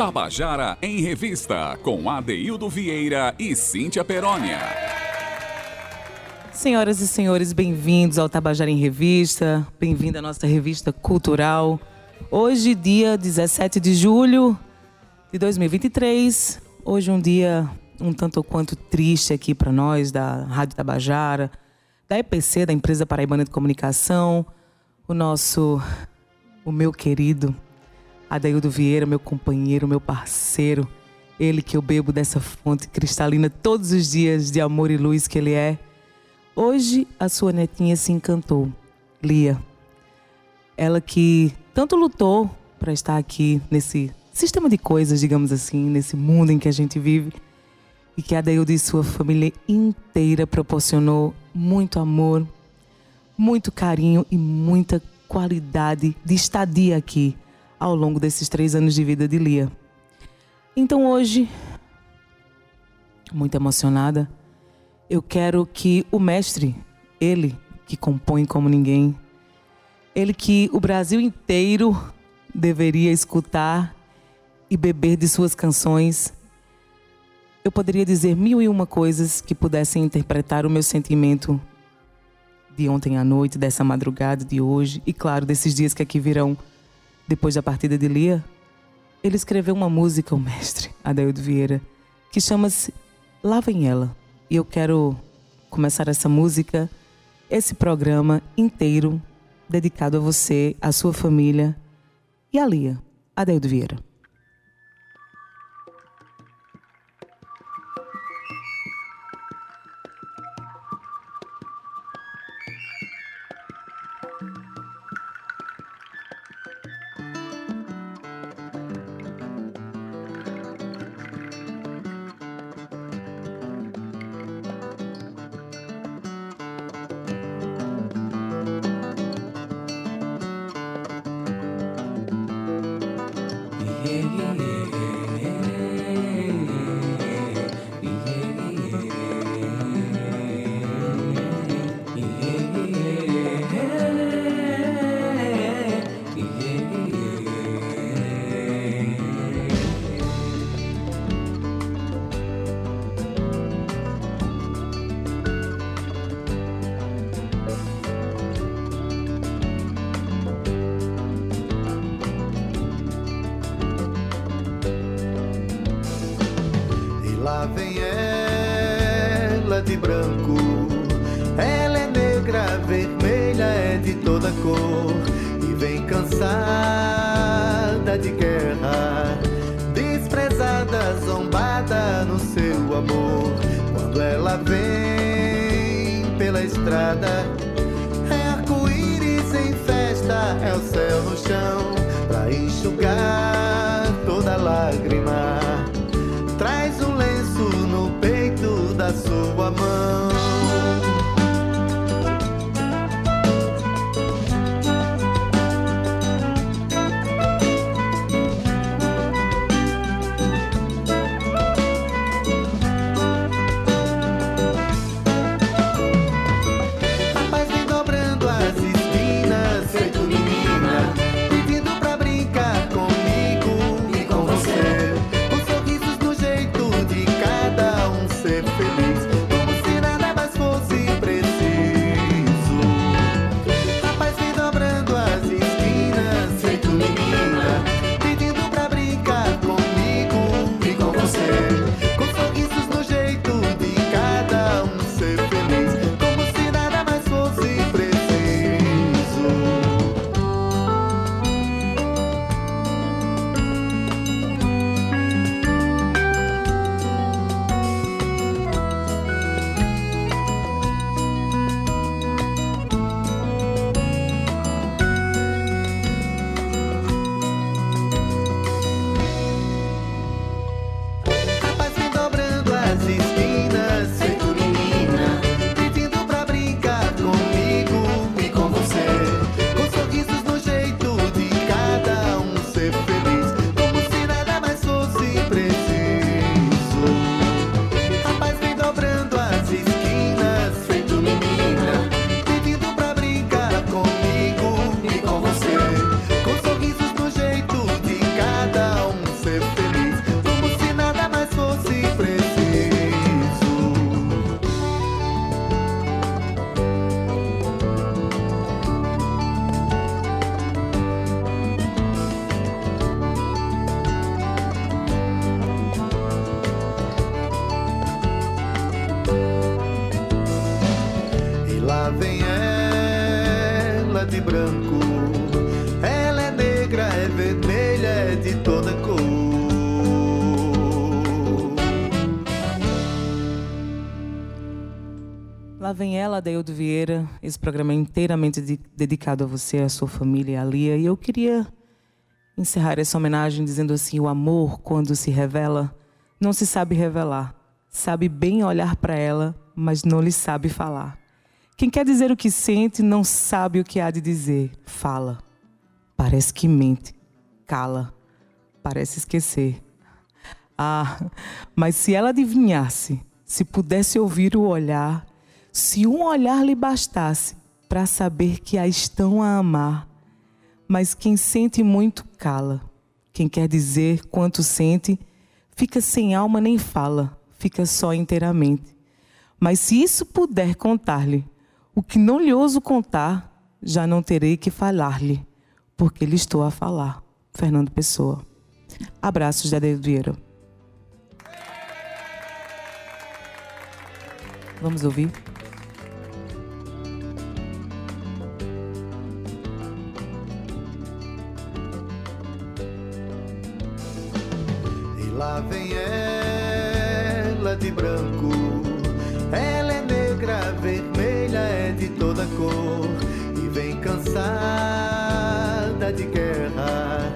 Tabajara em Revista, com Adeildo Vieira e Cíntia Perónia. Senhoras e senhores, bem-vindos ao Tabajara em Revista, bem-vindo à nossa revista cultural. Hoje, dia 17 de julho de 2023, hoje um dia um tanto quanto triste aqui para nós da Rádio Tabajara, da EPC, da Empresa Paraibana de Comunicação, o nosso, o meu querido Adaildo Vieira, meu companheiro, meu parceiro, ele que eu bebo dessa fonte cristalina todos os dias de amor e luz que ele é. Hoje a sua netinha se encantou, Lia. Ela que tanto lutou para estar aqui nesse sistema de coisas, digamos assim, nesse mundo em que a gente vive, e que a e sua família inteira proporcionou muito amor, muito carinho e muita qualidade de estadia aqui ao longo desses três anos de vida de Lia. Então hoje, muito emocionada, eu quero que o mestre, ele que compõe como ninguém, ele que o Brasil inteiro deveria escutar e beber de suas canções, eu poderia dizer mil e uma coisas que pudessem interpretar o meu sentimento de ontem à noite, dessa madrugada, de hoje e, claro, desses dias que aqui virão depois da partida de Lia, ele escreveu uma música, o mestre Adaildo Vieira, que chama-se Lá Vem Ela. E eu quero começar essa música, esse programa inteiro, dedicado a você, a sua família e a Lia, Adaildo Vieira. branco. Ela é negra, é vermelha, é de toda cor. Lá vem ela, Deildo Vieira. Esse programa é inteiramente de, dedicado a você, a sua família, a Lia. E eu queria encerrar essa homenagem dizendo assim: o amor, quando se revela, não se sabe revelar. Sabe bem olhar para ela, mas não lhe sabe falar. Quem quer dizer o que sente não sabe o que há de dizer. Fala. Parece que mente. Cala. Parece esquecer. Ah, mas se ela adivinhasse, se pudesse ouvir o olhar, se um olhar lhe bastasse para saber que a estão a amar, mas quem sente muito cala. Quem quer dizer quanto sente, fica sem alma nem fala, fica só inteiramente. Mas se isso puder contar-lhe, o que não lhe ouso contar, já não terei que falar-lhe, porque lhe estou a falar. Fernando Pessoa. Abraços da Vieira. Vamos ouvir? Lá vem ela de branco, cor, e vem cansada de guerra,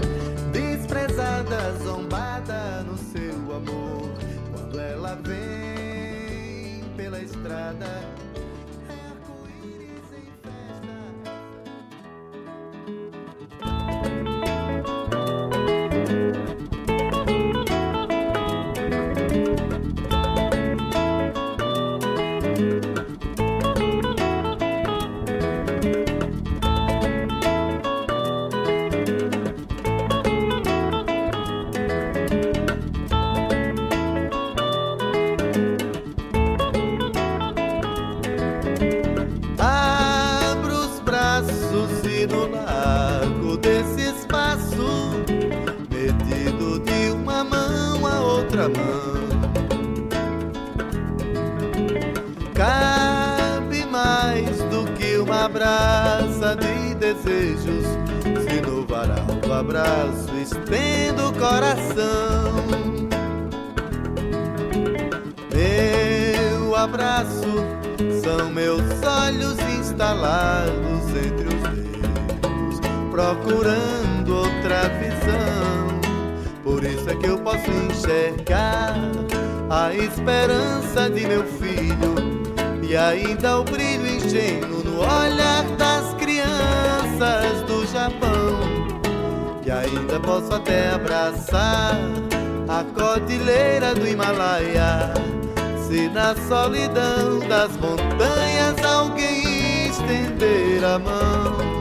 abraço estendo o coração. Meu abraço são meus olhos instalados entre os dedos, procurando outra visão. Por isso é que eu posso enxergar a esperança de meu filho e ainda o brilho ingênuo no olhar das ainda posso até abraçar a cordilheira do Himalaia. Se na solidão das montanhas alguém estender a mão.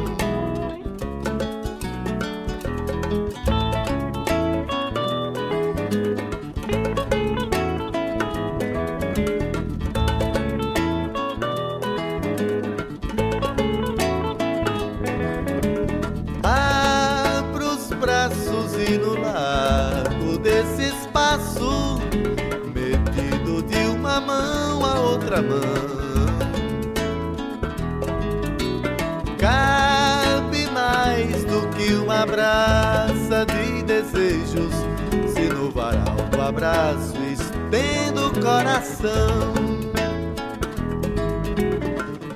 Abraço estendo o coração.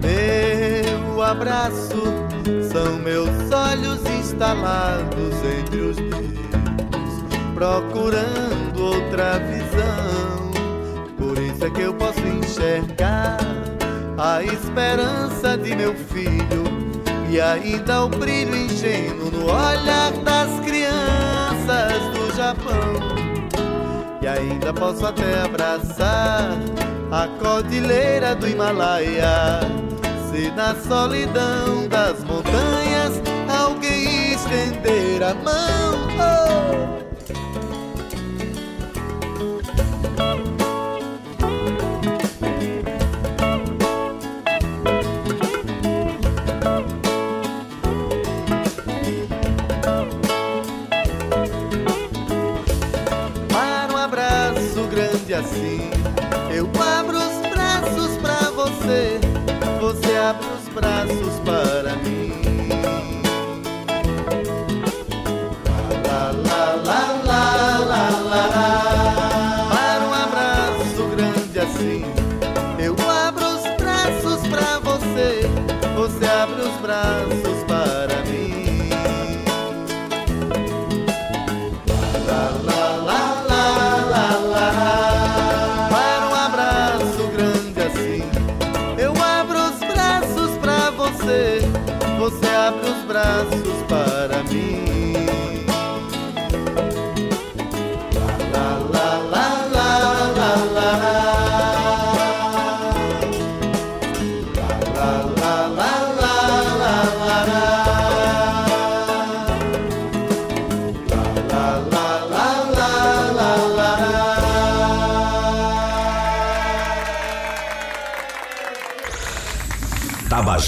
Meu abraço são meus olhos instalados entre os dedos, procurando outra visão é que eu posso enxergar a esperança de meu filho e ainda o brilho ingênuo no olhar das crianças do Japão. Ainda posso até abraçar a cordilheira do Himalaia. Se na solidão das montanhas alguém estender a mão. Oh! Assim. Eu abro os braços pra você, você abre os braços para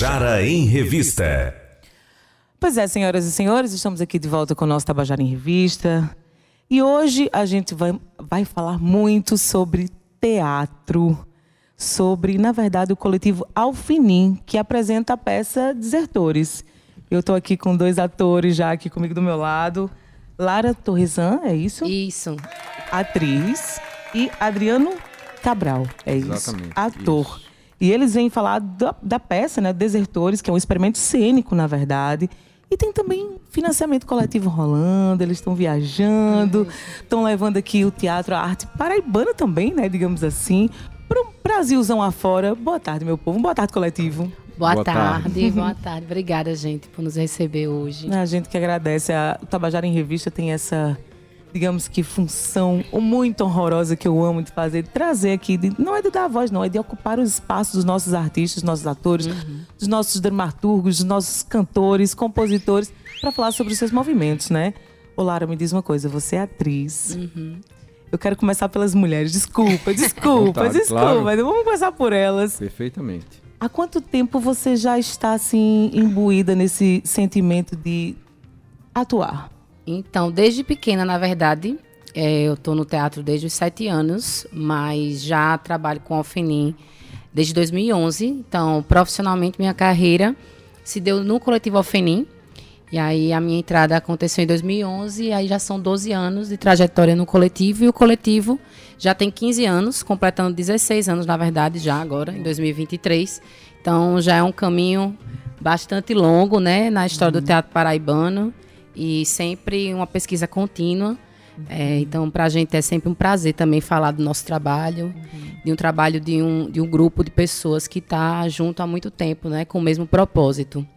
Tabajara em Revista. Pois é, senhoras e senhores, estamos aqui de volta com o nosso Tabajara em Revista. E hoje a gente vai, vai falar muito sobre teatro, sobre, na verdade, o coletivo Alfinim, que apresenta a peça Desertores. Eu estou aqui com dois atores já aqui comigo do meu lado. Lara Torresan, é isso? Isso. atriz, e Adriano Cabral, é isso, Exatamente, ator. E eles vêm falar da, da peça, né, Desertores, que é um experimento cênico, na verdade. E tem também financiamento coletivo rolando, eles estão viajando, estão levando aqui o teatro, a arte paraibana também, né, digamos assim, para o Brasilzão afora. Boa tarde, meu povo. Boa tarde, coletivo. Boa, Boa tarde. tarde. boa tarde. Obrigada, gente, por nos receber hoje. A gente que agradece. A, o Tabajara em Revista tem essa, digamos que, função muito honrorosa que eu amo de fazer, de trazer aqui. de- não é de dar voz, não, é de ocupar os espaços dos nossos artistas, dos nossos atores, dos nossos dramaturgos, dos nossos cantores, compositores, para falar sobre os seus movimentos, né? Ô, Lara, me diz uma coisa, você é atriz. Eu quero começar pelas mulheres. Desculpa, desculpa, vontade, desculpa. claro. mas Vamos começar por elas. Perfeitamente. Há quanto tempo você já está assim imbuída nesse sentimento de atuar? Então, desde pequena, na verdade, é, eu estou no teatro desde os sete anos, mas já trabalho com Alfenim desde 2011. Então, profissionalmente, minha carreira se deu no coletivo Alfenim. E aí, a minha entrada aconteceu em 2011, e aí já são 12 anos de trajetória no coletivo. E o coletivo já tem 15 anos, completando 16 anos, na verdade, já agora, em 2023. Então, já é um caminho bastante longo, né, na história do teatro paraibano e sempre uma pesquisa contínua. É, então, para a gente é sempre um prazer também falar do nosso trabalho, de um trabalho de um, de um grupo de pessoas que está junto há muito tempo, né, com o mesmo propósito.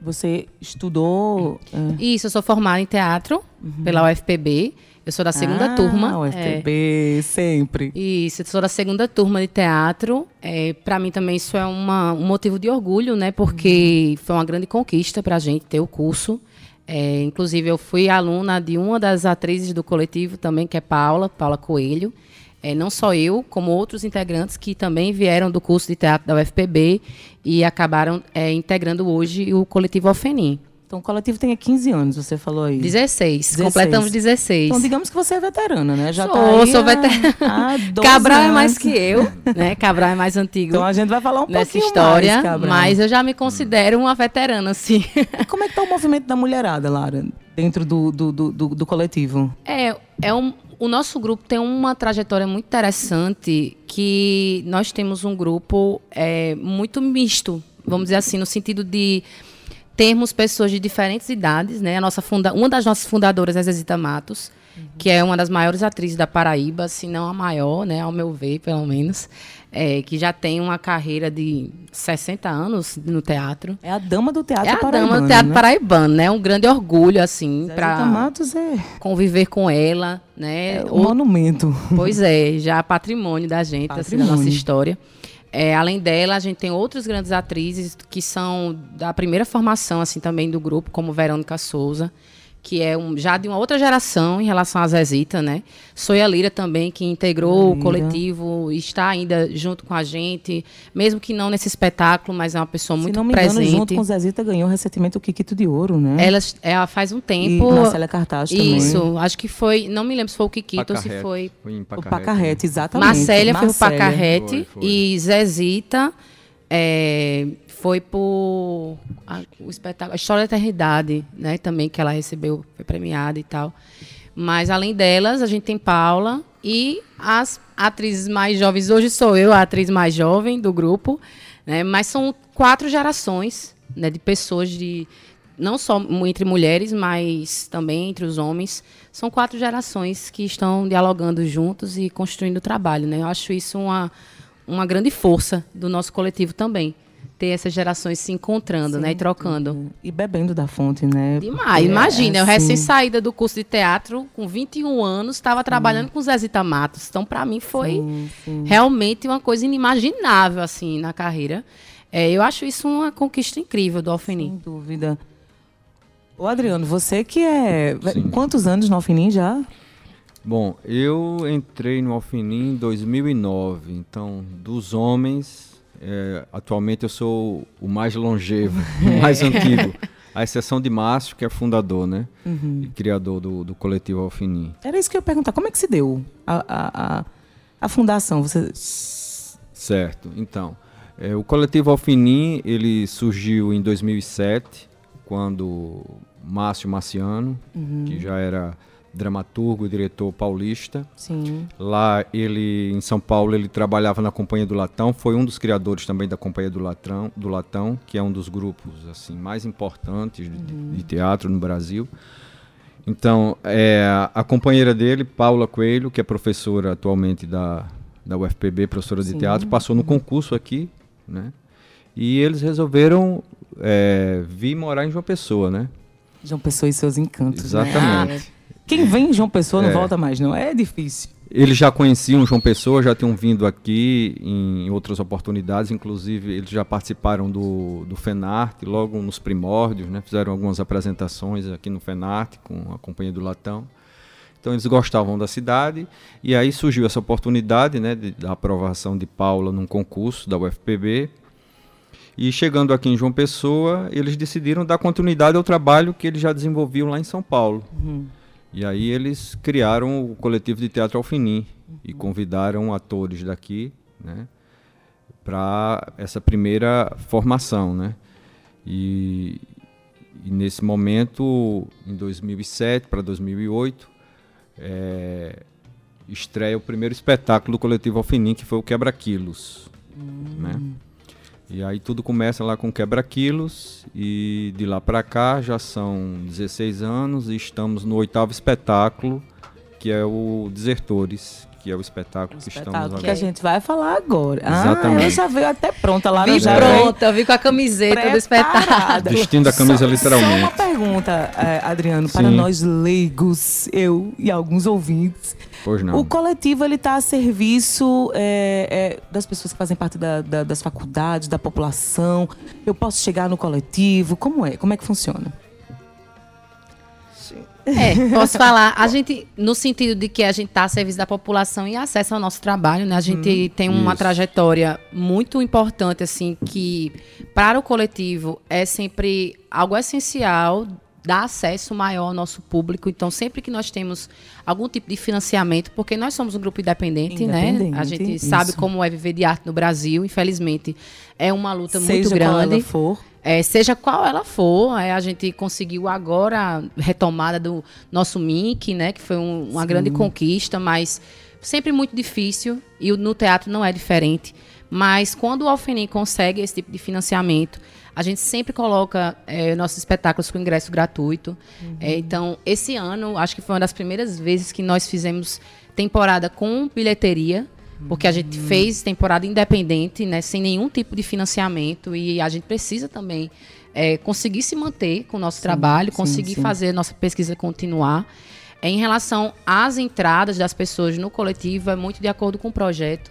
Você estudou. é, Isso, eu sou formada em teatro pela UFPB. Eu sou da segunda ah, turma. O é, sempre. Isso, eu sou da segunda turma de teatro. É, para mim também isso é uma- um motivo de orgulho, né? Porque foi uma grande conquista para a gente ter o curso. É, inclusive, eu fui aluna de uma das atrizes do coletivo também, que é Paula, Paula Coelho. É, não só eu, como outros integrantes que também vieram do curso de teatro da UFPB e acabaram é, integrando hoje o coletivo Alfenim. Então, o coletivo tem 15 anos, você falou aí. 16, 16. completamos 16. Então, digamos que você é veterana, né? Já Sou, tá aí sou veterana. há 12 Cabral é anos. mais que eu, né? Cabral é mais antigo. Então, a gente vai falar um nessa história, mais, Cabral. mas eu já me considero uma veterana, sim. E como é que tá o movimento da mulherada, Lara, dentro do, do, do, do- do coletivo? É, é um, o nosso grupo tem uma trajetória muito interessante que nós temos um grupo é, muito misto, vamos dizer assim, no sentido de termos pessoas de diferentes idades, né? A nossa funda uma das nossas fundadoras é Zezita Matos, que é uma das maiores atrizes da Paraíba, se não a maior, né? Ao meu ver, pelo menos, é, que já tem uma carreira de 60 anos no teatro. É a dama do teatro É a paraibano, dama do teatro né? paraibano, né? Um grande orgulho, assim, para Matos é, conviver com ela, né? é um Ou- monumento. Pois é, já patrimônio da gente, assim, da nossa Patrimônio. história. É, além dela, a gente tem outras grandes atrizes que são da primeira formação, assim, também do grupo, como Verônica Souza, que é um, já de uma outra geração em relação a Zezita, né? Soia Lira também, que integrou o Lira. coletivo e está ainda junto com a gente, mesmo que não nesse espetáculo, mas é uma pessoa Se muito não me engano, presente. junto com Zezita ganhou recentemente o Kikito de Ouro, né? Ela, ela faz um e tempo. Marcela Cartaz também. Isso, acho que foi. Não me lembro se foi o Kikito ou se Pacarrete. foi Foi em O Pacarrete. Pacarrete, exatamente. Marcélia foi Marcélia. Pacarrete Foi, foi. e Zezita é, foi por a, o espetáculo, a História da Eternidade, né? Também que ela recebeu, foi premiada e tal. Mas além delas, a gente tem Paula e as atrizes mais jovens. Hoje sou eu a atriz mais jovem do grupo, né? Mas são quatro gerações, né? De pessoas de não só entre mulheres, mas também entre os homens. São quatro gerações que estão dialogando juntos e construindo o trabalho, né? Eu acho isso uma, uma grande força do nosso coletivo também. Ter essas gerações se encontrando, né? E trocando. E bebendo da fonte, né? Demais. É, Imagina, eu assim, recém-saída do curso de teatro, com 21 anos, estava trabalhando com Zezita Matos. Então, para mim, foi sim, sim. realmente uma coisa inimaginável, assim, na carreira. É, eu acho isso uma conquista incrível do Alfenim. Sem dúvida. Ô, Adriano, você que é. Sim. Quantos anos no Alfinim já? Bom, eu entrei no Alfinim em 2009, então dos homens, é, atualmente eu sou o mais longevo, o mais antigo, à exceção de Márcio, que é fundador, né, e criador do, do coletivo Alfinim. Era isso que eu ia perguntar. Como é que se deu a, a, a, a fundação? Você. Certo, então, é, o coletivo Alfinim, ele surgiu em 2007, quando Márcio Marciano, que já era dramaturgo e diretor paulista, Sim. Lá ele em São Paulo ele trabalhava na Companhia do Latão, foi um dos criadores também da Companhia do Latão, do Latão, que é um dos grupos assim mais importantes de, de teatro no Brasil. Então, é, a companheira dele, Paula Coelho, que é professora atualmente da, da UFPB, professora de Sim. teatro, passou no concurso aqui, né? E eles resolveram é, vir morar em João Pessoa, né? João Pessoa e seus encantos. Né? Exatamente. Quem vem em João Pessoa não É. volta mais, não. É difícil. Eles já conheciam João Pessoa, já tinham vindo aqui em outras oportunidades, inclusive eles já participaram do, do FENARTE, logo nos primórdios, né? fizeram algumas apresentações aqui no FENARTE com a Companhia do Latão. Então eles gostavam da cidade e aí surgiu essa oportunidade né, de- da aprovação de Paula num concurso da UFPB. E chegando aqui em João Pessoa, eles decidiram dar continuidade ao trabalho que eles já desenvolviam lá em São Paulo. E aí eles criaram o coletivo de teatro Alfinim e convidaram atores daqui, né, para essa primeira formação, né? E, e nesse momento, em 2007 para 2008, é, estreia o primeiro espetáculo do coletivo Alfinim, que foi o Quebra Quilos, né? E aí tudo começa lá com Quebra Quilos e de lá para cá já são 16 anos e estamos no oitavo espetáculo, que é o Desertores, que é o espetáculo que estamos Espetáculo que agora. a gente vai falar agora. Ah, Exatamente. ela já veio até pronta lá Vi no já pronta, vi com a camiseta do espetáculo. preparada. Vestindo a camisa Só- literalmente. Só uma pergunta, eh, Adriano, para Sim. nós leigos, eu e alguns ouvintes. Pois não. O coletivo ele está a serviço eh, eh, das pessoas que fazem parte da- da- das faculdades, da população. Eu posso chegar no coletivo? Como é? Como é que funciona? É, posso falar. A gente, no sentido de que a gente está a serviço da população e acesso ao nosso trabalho, né? A gente tem uma Isso. trajetória muito importante, assim, que para o coletivo é sempre algo essencial dar acesso maior ao nosso público. Então, sempre que nós temos algum tipo de financiamento, porque nós somos um grupo independente, né? Independente, A gente isso. sabe como é viver de arte no Brasil. Infelizmente, é uma luta muito Seja qual grande. ela for. É, seja qual ela for, é, a gente conseguiu agora a retomada do nosso MIC, né, que foi um- uma grande conquista, mas sempre muito difícil e no teatro não é diferente. Mas quando o Alfenim consegue esse tipo de financiamento, a gente sempre coloca é, nossos espetáculos com ingresso gratuito. É, então, esse ano, acho que foi uma das primeiras vezes que nós fizemos temporada com bilheteria. Porque a gente fez temporada independente, né, sem nenhum tipo de financiamento, e a gente precisa também é, conseguir se manter com o nosso trabalho, sim, conseguir sim. fazer nossa pesquisa continuar. É, em relação às entradas das pessoas no coletivo, é muito de acordo com o projeto.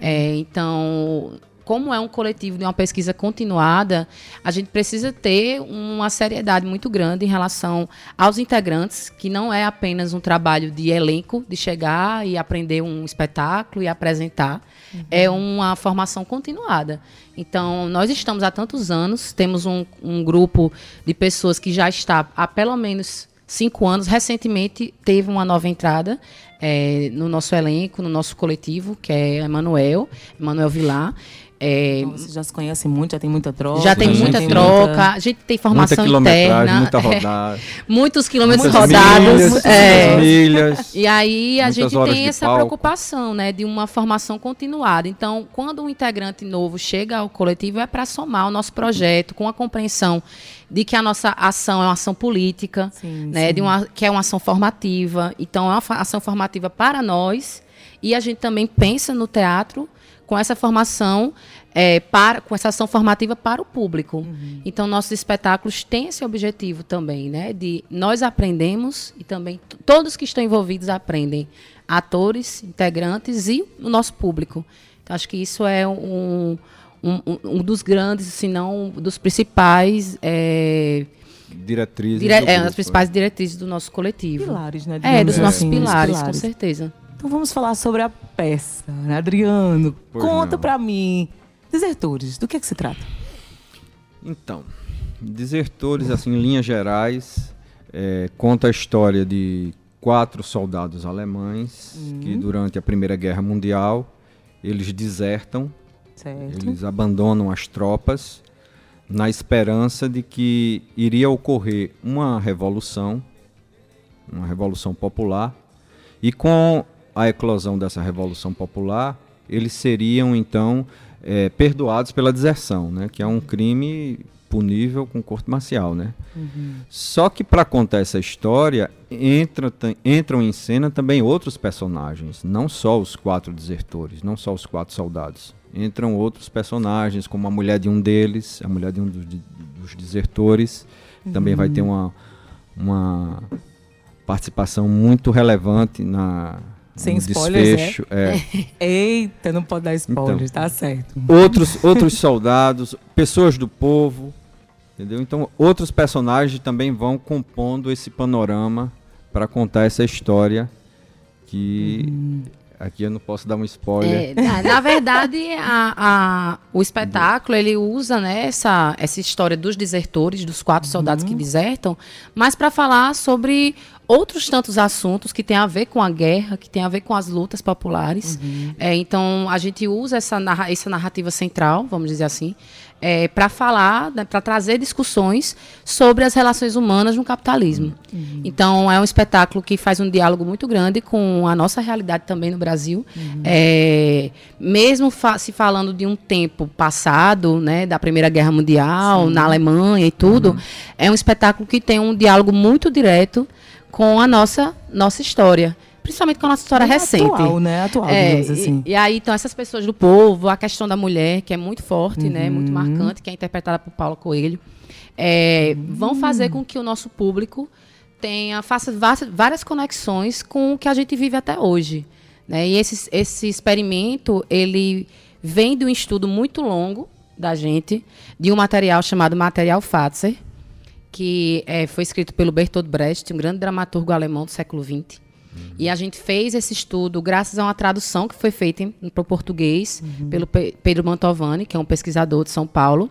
É, então, como é um coletivo de uma pesquisa continuada, a gente precisa ter uma seriedade muito grande em relação aos integrantes, que não é apenas um trabalho de elenco, de chegar e aprender um espetáculo e apresentar. É uma formação continuada. Então, nós estamos há tantos anos, temos um, um grupo de pessoas que já está há pelo menos cinco anos. Recentemente teve uma nova entrada é, no nosso elenco, no nosso coletivo, que é Emanuel, Emanuel Vilar. É, Então, vocês já se conhecem muito, já tem muita troca. já tem Sim, muita sim. troca, a gente tem muita formação quilometragem, interna, muita é, rodada. muitos quilômetros muitas rodados. milhas, é. muitas milhas. E aí a gente tem essa palco. preocupação, né, de uma formação continuada. Então, quando um integrante novo chega ao coletivo é para somar o nosso projeto com a compreensão de que a nossa ação é uma ação política, Sim, né, sim. de uma que é uma ação formativa. Então, é uma ação formativa para nós e a gente também pensa no teatro com essa formação é, para, com essa ação formativa para o público. Então, nossos espetáculos têm esse objetivo também, né? De nós aprendemos e também todos que estão envolvidos aprendem. Atores, integrantes e o nosso público. Então, acho que isso é um, um, um- um dos grandes, se não dos principais, é, Diretrizes. dire- do é, grupo, uma das principais diretrizes do nosso coletivo. Pilares, né? É, dos nossos assim, os pilares, com certeza. Então vamos falar sobre a peça, né? Adriano, Pois conta pra mim. Desertores, do que é que se trata? Então, Desertores, assim, em linhas gerais, é, conta a história de quatro soldados alemães que durante a Primeira Guerra Mundial eles desertam, Certo. eles abandonam as tropas na esperança de que iria ocorrer uma revolução, uma revolução popular, e com a eclosão dessa revolução popular, eles seriam então eh, perdoados pela deserção, né, que é um crime punível com corte marcial, né? Só que para contar essa história entra, entram em cena também outros personagens, não só os quatro desertores, não só os quatro soldados. Entram outros personagens, como a mulher de um deles, a mulher de um dos, de- dos desertores, também vai ter uma, uma participação muito relevante na Sem spoilers, é? desfecho. é. Eita, não pode dar spoilers, Então. tá certo. outros, outros soldados, pessoas do povo, entendeu? Então, outros personagens também vão compondo esse panorama para contar essa história que aqui eu não posso dar um spoiler. É, na, verdade, a- a- o espetáculo ele usa né, essa, essa história dos desertores, dos quatro soldados que desertam, mas para falar sobre outros tantos assuntos que têm a ver com a guerra, que têm a ver com as lutas populares. É, então, a gente usa essa, narra- essa narrativa central, vamos dizer assim, para falar, para trazer discussões sobre as relações humanas no capitalismo. Então, é um espetáculo que faz um diálogo muito grande com a nossa realidade também no Brasil. É, mesmo fa- se falando de um tempo passado, né, da Primeira Guerra Mundial, na Alemanha e tudo, é um espetáculo que tem um diálogo muito direto com a nossa, nossa história. Principalmente com a nossa história Bem recente. Atual, né? Atual, É, assim. e, e aí, então, essas pessoas do povo, a questão da mulher, que é muito forte, né? Muito Uhum. marcante, que é interpretada por Paulo Coelho, é, vão fazer com que o nosso público tenha, faça várias conexões com o que a gente vive até hoje. Né? E esse, esse experimento, ele vem de um estudo muito longo da gente, de um material chamado Material Fatzer, que eh, foi escrito pelo Bertolt Brecht, um grande dramaturgo alemão do século XX. E a gente fez esse estudo graças a uma tradução que foi feita para o português pelo Pe- Pedro Mantovani, que é um pesquisador de São Paulo.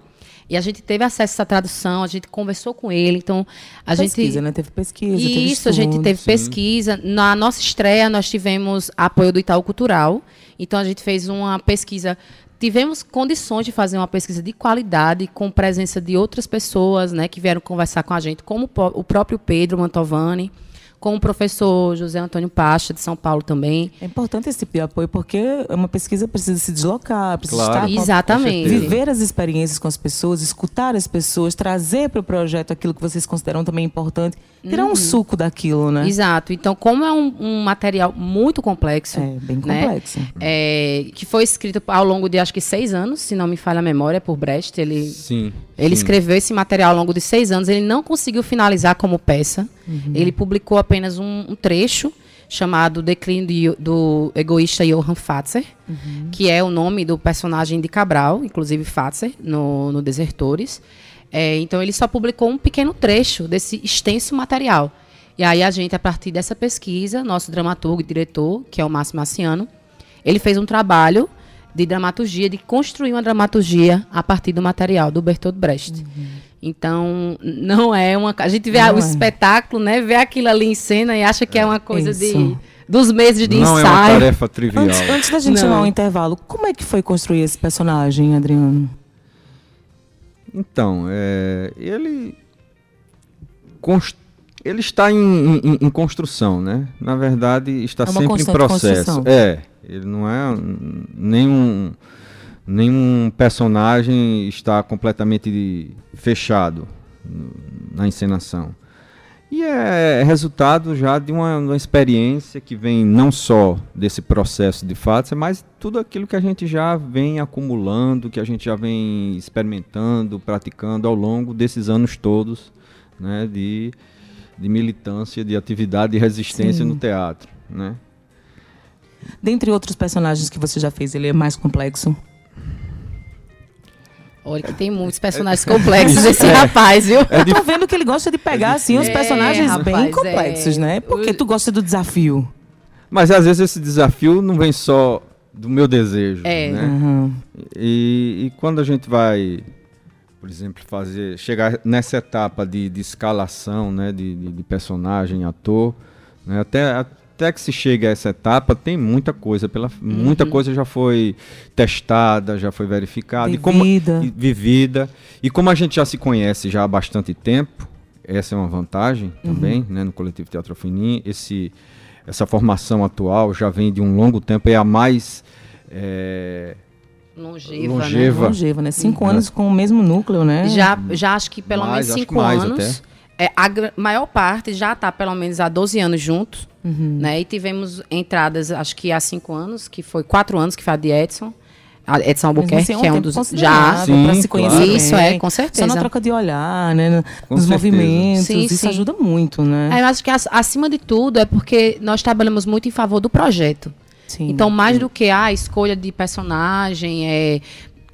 E a gente teve acesso a essa tradução, a gente conversou com ele, então a pesquisa, gente né? Teve pesquisa, teve isso, a gente estudo. teve pesquisa. Na nossa estreia, nós tivemos apoio do Itaú Cultural. Então, a gente fez uma pesquisa. Tivemos condições de fazer uma pesquisa de qualidade, com presença de outras pessoas né, que vieram conversar com a gente, como o próprio Pedro Mantovani, com o professor José Antônio Pacha, de São Paulo também. É importante esse tipo de apoio, porque uma pesquisa precisa se deslocar, precisa Claro. estar com a- Exatamente. viver as experiências com as pessoas, escutar as pessoas, trazer para o projeto aquilo que vocês consideram também importante, tirar um suco daquilo, né? Exato. Então, como é um, um material muito complexo, É bem né, complexo. é, que foi escrito ao longo de acho que seis anos, se não me falha a memória, por Brecht. Ele Sim. Ele sim. escreveu esse material ao longo de seis anos. Ele não conseguiu finalizar como peça. Ele publicou apenas um, um trecho chamado Declínio de- do egoísta Johann Fatzer, que é o nome do personagem de Cabral, inclusive Fatzer, no, no Desertores. É, então ele só publicou um pequeno trecho desse extenso material. E aí a gente, a partir dessa pesquisa, nosso dramaturgo e diretor, que é o Márcio Marciano, ele fez um trabalho de dramaturgia, de construir uma dramaturgia a partir do material do Bertolt Brecht. Então, não é uma. A gente vê Não o é. espetáculo, né? Vê aquilo ali em cena e acha que é uma coisa de, dos meses de Não é uma ensaio. tarefa trivial. Antes, antes da gente Não. chamar um intervalo, como é que foi construir esse personagem, Adriano? Então, é, ele cons- ele está em, em- em construção, né? Na verdade, está É sempre em processo. construção. É, ele não é um- nenhum nenhum personagem está completamente fechado na encenação. E é resultado já de uma, uma, experiência que vem não só desse processo de fatos, mas tudo aquilo que a gente já vem acumulando, que a gente já vem experimentando, praticando ao longo desses anos todos né, de, de militância, de atividade e resistência Sim. no teatro. Né? Dentre outros personagens que você já fez, ele é mais complexo? Olha que tem muitos personagens complexos esse é, rapaz, viu? É Eu tô vendo que ele gosta de pegar, assim, os é, personagens rapaz, bem complexos, é. né? Porque tu gosta do desafio. Mas às vezes esse desafio não vem só do meu desejo, é. né? Uhum. E, e, quando a gente vai, por exemplo, fazer, chegar nessa etapa de, de escalação, né, de, de, de personagem, ator, né, até até que se chegue a essa etapa, tem muita coisa. Pela, uhum. Muita coisa já foi testada, já foi verificada. Vivida. E como, e, vivida. E como a gente já se conhece já há bastante tempo, essa é uma vantagem uhum. também, né, no Coletivo Teatro Finim. Esse, essa formação atual já vem de um longo tempo, é a mais... É, Longeva, longeva, né? Longeva, né? Cinco uhum. anos com o mesmo núcleo, né? Já, já acho que pelo mais, menos cinco anos. Até. É, a maior parte já está pelo menos há 12 anos juntos. Uhum. Né? E tivemos entradas, acho que há cinco anos, que foi quatro anos, que foi a de Edson. A Edson Albuquerque, assim, que é um dos. Já, para se conhecer. Claro. Isso, é, com certeza. Só na troca de olhar, né? Com nos certeza. movimentos. Sim, isso sim. ajuda muito, né? É, eu acho que acima de tudo é porque nós trabalhamos muito em favor do projeto. Sim, então, mais sim. do que a escolha de personagem, é,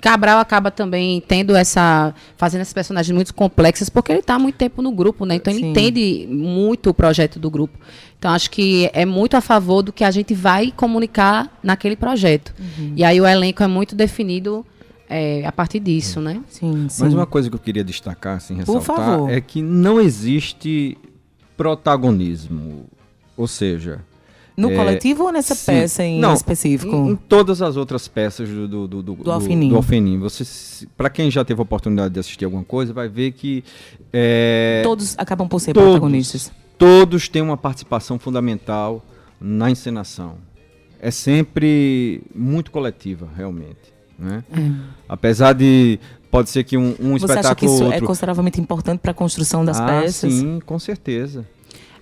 Cabral acaba também tendo essa. fazendo esses personagens muito complexos, porque ele está há muito tempo no grupo, né? Então ele Sim. entende muito o projeto do grupo. Então acho que é muito a favor do que a gente vai comunicar naquele projeto. Uhum. E aí o elenco é muito definido. É, a partir disso, né? Sim, sim. Mas uma coisa que eu queria destacar, assim, ressaltar, é que não existe protagonismo. Ou seja, no é, coletivo ou nessa sim. peça em Não, específico? Em, em, todas as outras peças do, do, do, do, do Alfenim. Do Alfenim. Você, para quem já teve a oportunidade de assistir alguma coisa, vai ver que. É, todos acabam por ser todos, protagonistas. Todos têm uma participação fundamental na encenação. É sempre muito coletiva, realmente. Né? É. Apesar de pode ser que um, um Você espetáculo acha que isso é outro... é consideravelmente importante para a construção das ah, peças? Sim, com certeza.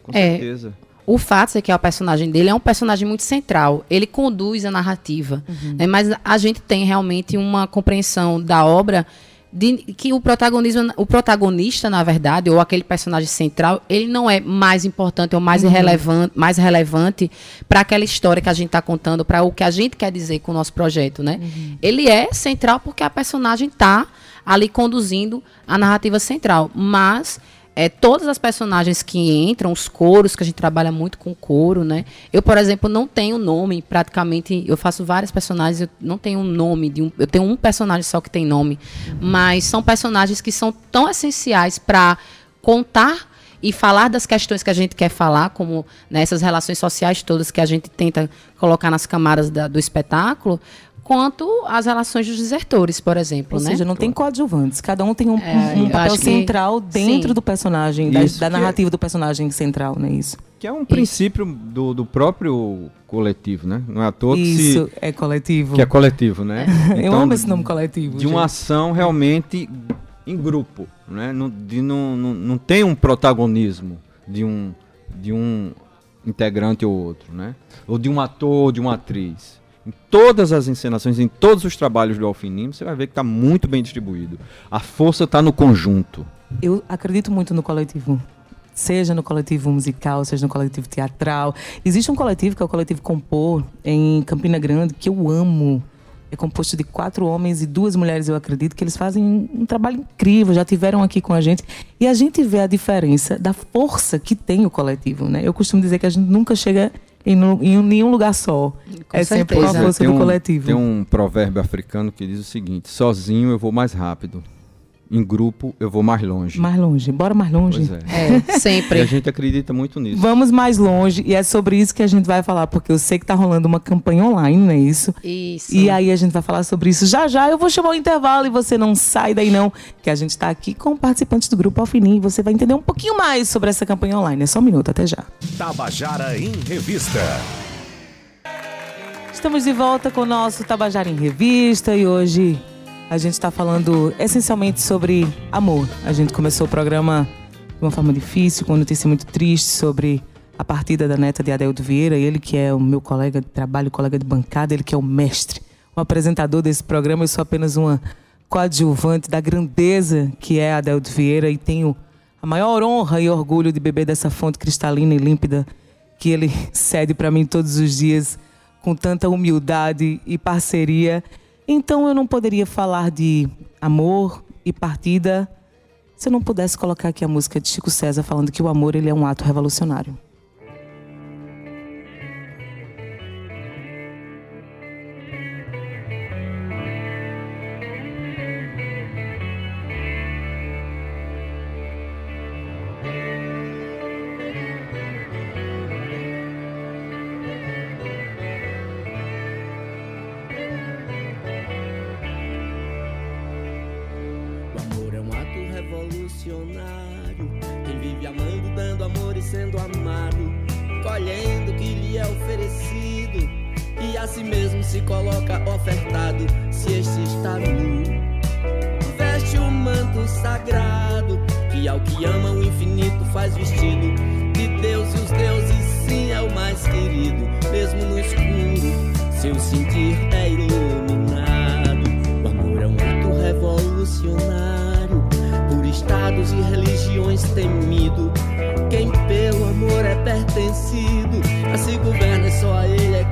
Com é, certeza. O que é o personagem dele, é um personagem muito central. Ele conduz a narrativa. Uhum. Né? Mas a gente tem realmente uma compreensão da obra de que o protagonismo, o protagonista, na verdade, ou aquele personagem central, ele não é mais importante ou mais, uhum. relevante, mais relevante para aquela história que a gente está contando, para o que a gente quer dizer com o nosso projeto, né? Uhum. Ele é central porque a personagem está ali conduzindo a narrativa central, mas é, todas as personagens que entram, os coros, que a gente trabalha muito com coro, né? Eu, por exemplo, não tenho nome, praticamente, eu faço vários personagens, eu não tenho um nome, de um, eu tenho um personagem só que tem nome, mas são personagens que são tão essenciais para contar e falar das questões que a gente quer falar, como nessas né, relações sociais todas que a gente tenta colocar nas camadas da, do espetáculo, quanto as relações dos desertores, por exemplo. Ou né? seja, não tem coadjuvantes. Cada um tem um, é, um papel central que, dentro sim. do personagem, da, da, narrativa é, do personagem central, não é isso? Que é um princípio do, do próprio coletivo, né? Não é à toa Isso, se, é coletivo. Que é coletivo, né? Então, Eu amo esse nome coletivo. De gente. uma ação realmente em grupo, né? Não, de, não, não, não tem um protagonismo de um, de um integrante ou outro, né? Ou de um ator ou de uma atriz em todas as encenações, em todos os trabalhos do Alfinim, você vai ver que está muito bem distribuído. A força está no conjunto. Eu acredito muito no coletivo. Seja no coletivo musical, seja no coletivo teatral. Existe um coletivo que é o Coletivo Compor, em Campina Grande, que eu amo. É composto de quatro homens e duas mulheres, eu acredito, que eles fazem um trabalho incrível, já tiveram aqui com a gente. E a gente vê a diferença da força que tem o coletivo, né? Eu costumo dizer que a gente nunca chega em, em nenhum lugar só. Com é certeza. sempre a força do um, coletivo. Tem um provérbio africano que diz o seguinte: sozinho eu vou mais rápido em grupo eu vou mais longe. Mais longe, bora mais longe. Pois é. é sempre. E a gente acredita muito nisso. Vamos mais longe e é sobre isso que a gente vai falar, porque eu sei que está rolando uma campanha online, não é isso? Isso. E aí a gente vai falar sobre isso já já. Eu vou chamar o intervalo e você não sai daí não, que a gente está aqui com participantes do grupo Alfinim e você vai entender um pouquinho mais sobre essa campanha online. É só um minuto, até já. Tabajara em Revista. Estamos de volta com o nosso Tabajara em Revista e hoje a gente está falando essencialmente sobre amor. A gente começou o programa de uma forma difícil, com notícia muito triste sobre a partida da neta de Adeldo Vieira, ele que é o meu colega de trabalho, colega de bancada, ele que é o mestre, o apresentador desse programa, eu sou apenas uma coadjuvante da grandeza que é Adeldo Vieira e tenho a maior honra e orgulho de beber dessa fonte cristalina e límpida que ele cede para mim todos os dias com tanta humildade e parceria. Então eu não poderia falar de amor e partida se eu não pudesse colocar aqui a música de Chico César falando que o amor ele é um ato revolucionário. revolucionário. Quem vive amando, dando amor e sendo amado, colhendo o que lhe é oferecido. E a si mesmo se coloca ofertado, se este está nu. Veste o manto sagrado, que ao que ama o infinito faz vestido. De Deus e os deuses, sim, é o mais querido, mesmo no escuro. Seu sentir é iluminado. O amor é um ato revolucionário estados e religiões temido. Quem pelo amor é pertencido, assim governa só a ele é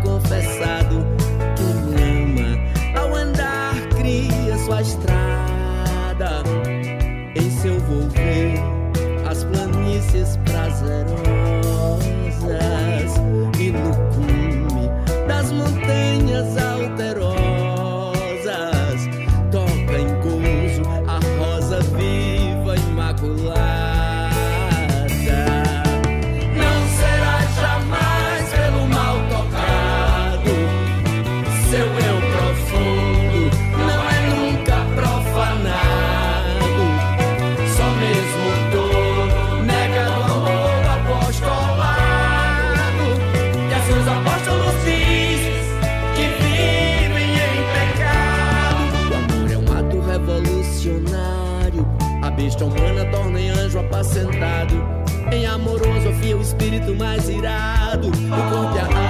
jeito mais irado. O corpo e a alma.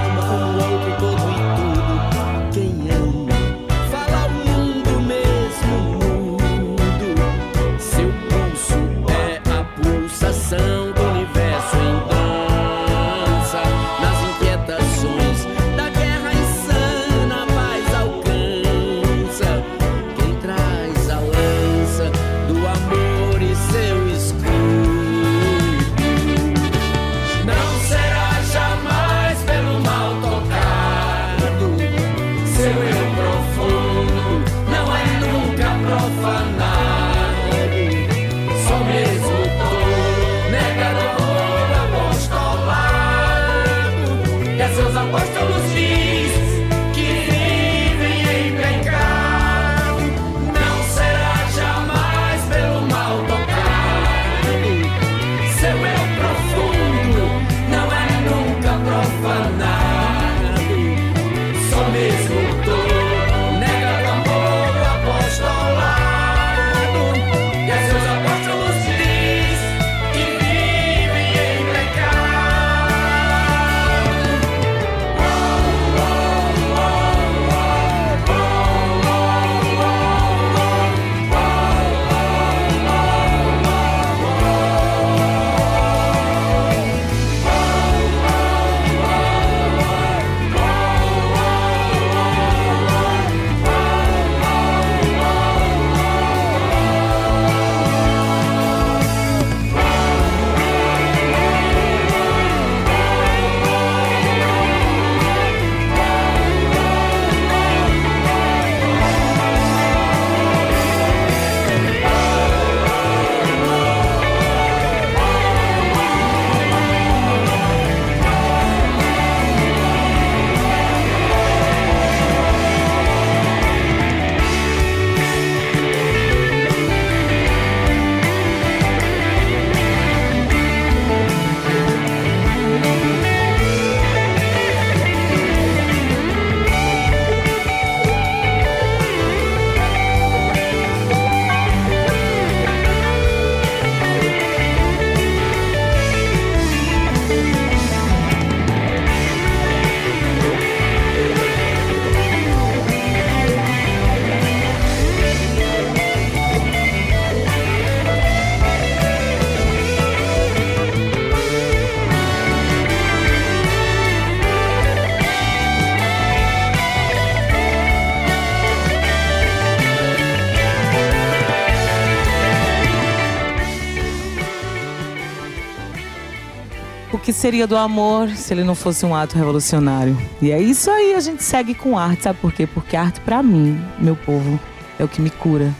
Que seria do amor se ele não fosse um ato revolucionário? E é isso aí, a gente segue com arte, sabe por quê? Porque arte, para mim, meu povo, é o que me cura,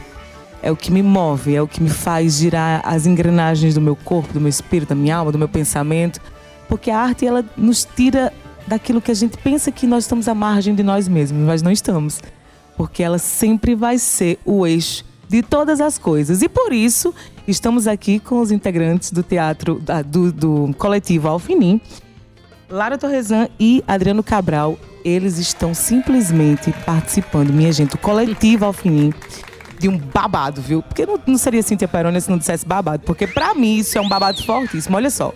é o que me move, é o que me faz girar as engrenagens do meu corpo, do meu espírito, da minha alma, do meu pensamento. Porque a arte, ela nos tira daquilo que a gente pensa que nós estamos à margem de nós mesmos, mas não estamos. Porque ela sempre vai ser o eixo de todas as coisas. E por isso, estamos aqui com os integrantes do teatro, do, do coletivo Alfinim, Lara Torresan e Adriano Cabral. Eles estão simplesmente participando, minha gente, o coletivo Alfinim, de um babado, viu? Porque não, não seria Cintia Peroni se não dissesse babado, porque para mim isso é um babado fortíssimo. Olha só,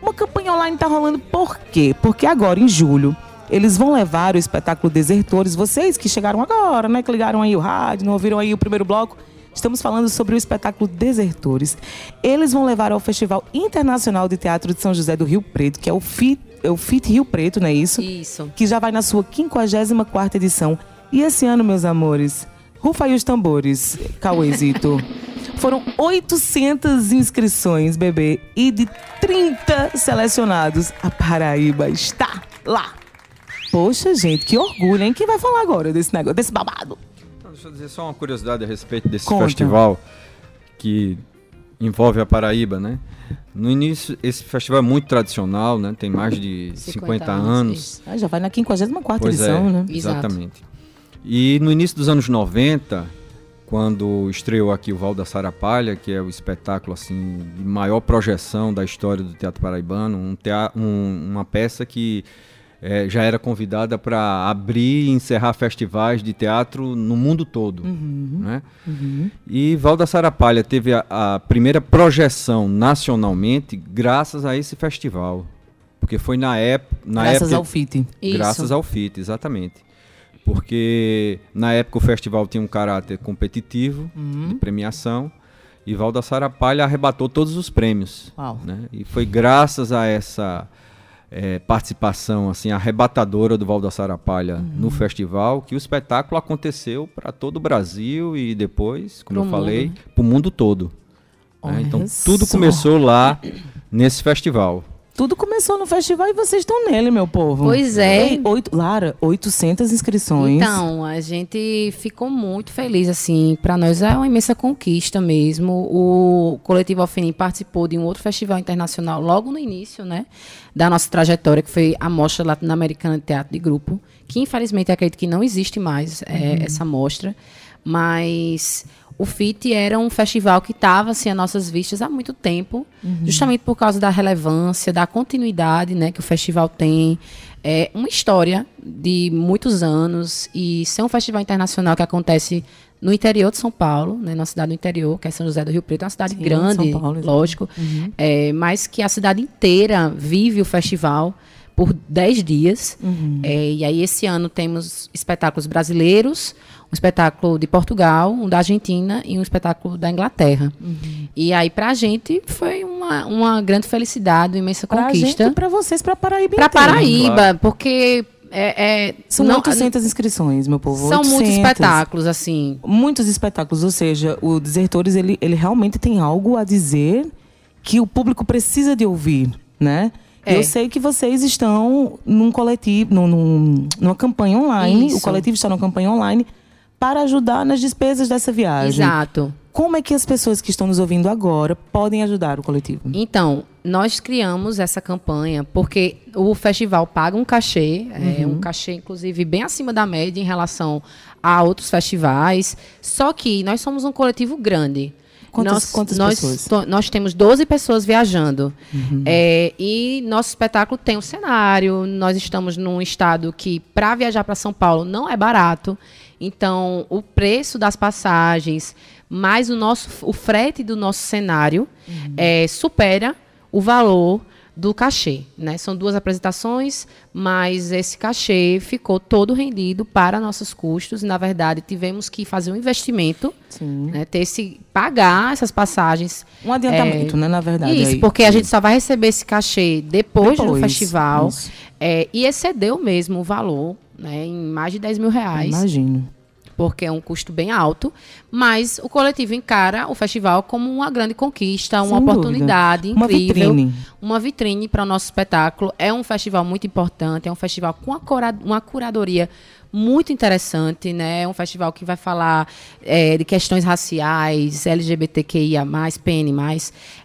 uma campanha online tá rolando por quê? Porque agora, em julho, eles vão levar o espetáculo Desertores. Vocês que chegaram agora, né? Que ligaram aí o rádio, não ouviram aí o primeiro bloco. Estamos falando sobre o espetáculo Desertores. Eles vão levar ao Festival Internacional de Teatro de São José do Rio Preto, que é o FIT, é o FIT Rio Preto, não é isso? Isso. Que já vai na sua 54ª edição. E esse ano, meus amores, rufa aí os tambores, Cauêzito. Foram 800 inscrições, bebê, e de 30 selecionados, a Paraíba está lá. Poxa, gente, que orgulho, hein? Quem vai falar agora desse negócio, desse babado? Deixa eu dizer só uma curiosidade a respeito desse Conta. festival que envolve a Paraíba, né? No início, esse festival é muito tradicional, né? Tem mais de 50, 50 anos. Ah, já vai na 54ª Pois edição, é, né? Exato. exatamente. E no início dos anos 90, quando estreou aqui o Val da Sarapalha, que é o espetáculo assim de maior projeção da história do teatro paraibano, um tea- um- uma peça que eh, já era convidada para abrir e encerrar festivais de teatro no mundo todo. né? E Val da Sarapalha teve a, a primeira projeção nacionalmente graças a esse festival. Porque foi na, na Graças época. ao FIT. Isso. Graças ao FIT, exatamente. Porque na época o festival tinha um caráter competitivo, Uhum. de premiação, e Val da Sarapalha arrebatou todos os prêmios. Uau. né? E foi graças a essa eh, participação assim arrebatadora do Val da Sarapalha Uhum. no festival que o espetáculo aconteceu para todo o Brasil e depois, como Pro eu falei, mundo. para o mundo todo. né? Então tudo começou lá nesse festival. Tudo começou no festival e vocês estão nele, meu povo. Pois é. Oito, Lara, 800 inscrições. Então, a gente ficou muito feliz, assim, para nós é uma imensa conquista mesmo. O Coletivo Alfenim participou de um outro festival internacional logo no início, né, da nossa trajetória, que foi a Mostra Latino-Americana de Teatro de Grupo, que infelizmente acredito que não existe mais é, essa mostra, mas o FIT era um festival que estava assim às nossas vistas há muito tempo, justamente por causa da relevância, da continuidade, né, que o festival tem, é uma história de muitos anos e ser um festival internacional que acontece no interior de São Paulo, né, na cidade do interior, que é São José do Rio Preto, é uma cidade Sim, grande, Paulo, lógico, é, mas que a cidade inteira vive o festival por 10 dias. É, e aí, esse ano, temos espetáculos brasileiros, um espetáculo de Portugal, um da Argentina e um espetáculo da Inglaterra. E aí, pra gente, foi uma, uma grande felicidade, uma imensa pra conquista. e pra vocês, pra Paraíba Pra inteira. Paraíba, Claro. porque é, é, São não- 800 inscrições, meu povo. são 800. muitos espetáculos, assim. Muitos espetáculos, ou seja, o Desertores, ele, ele realmente tem algo a dizer que o público precisa de ouvir, né? É. Eu sei que vocês estão num coletivo, num, num- numa campanha online, Isso. o coletivo está numa campanha online para ajudar nas despesas dessa viagem. Exato. Como é que as pessoas que estão nos ouvindo agora podem ajudar o coletivo? Então, nós criamos essa campanha porque o festival paga um cachê, é Uhum. um cachê, inclusive, bem acima da média em relação a outros festivais. Só que nós somos um coletivo grande. Quantas- nós, quantas nós, pessoas? nós temos 12 pessoas viajando. Uhum. É, e nosso espetáculo tem um cenário. Nós estamos num estado que, para viajar para São Paulo, não é barato. Então, o preço das passagens, mais o, nosso, o frete do nosso cenário, é, supera o valor do cachê. Né? São duas apresentações, mas esse cachê ficou todo rendido para nossos custos. Na verdade, tivemos que fazer um investimento, né? ter esse, pagar essas passagens. Um adiantamento, né, na verdade. Isso, aí. porque a gente só vai receber esse cachê depois, do Depois, festival. isso. É, e excedeu mesmo o valor, né, em mais de 10 mil reais. Imagino. porque é um custo bem alto, mas o coletivo encara o festival como uma grande conquista, uma Sem oportunidade dúvida. Uma incrível, vitrine. uma vitrine para o nosso espetáculo. É um festival muito importante, é um festival com uma, cura- uma curadoria muito interessante, né? É um festival que vai falar é, de questões raciais, LGBTQIA+, PN+,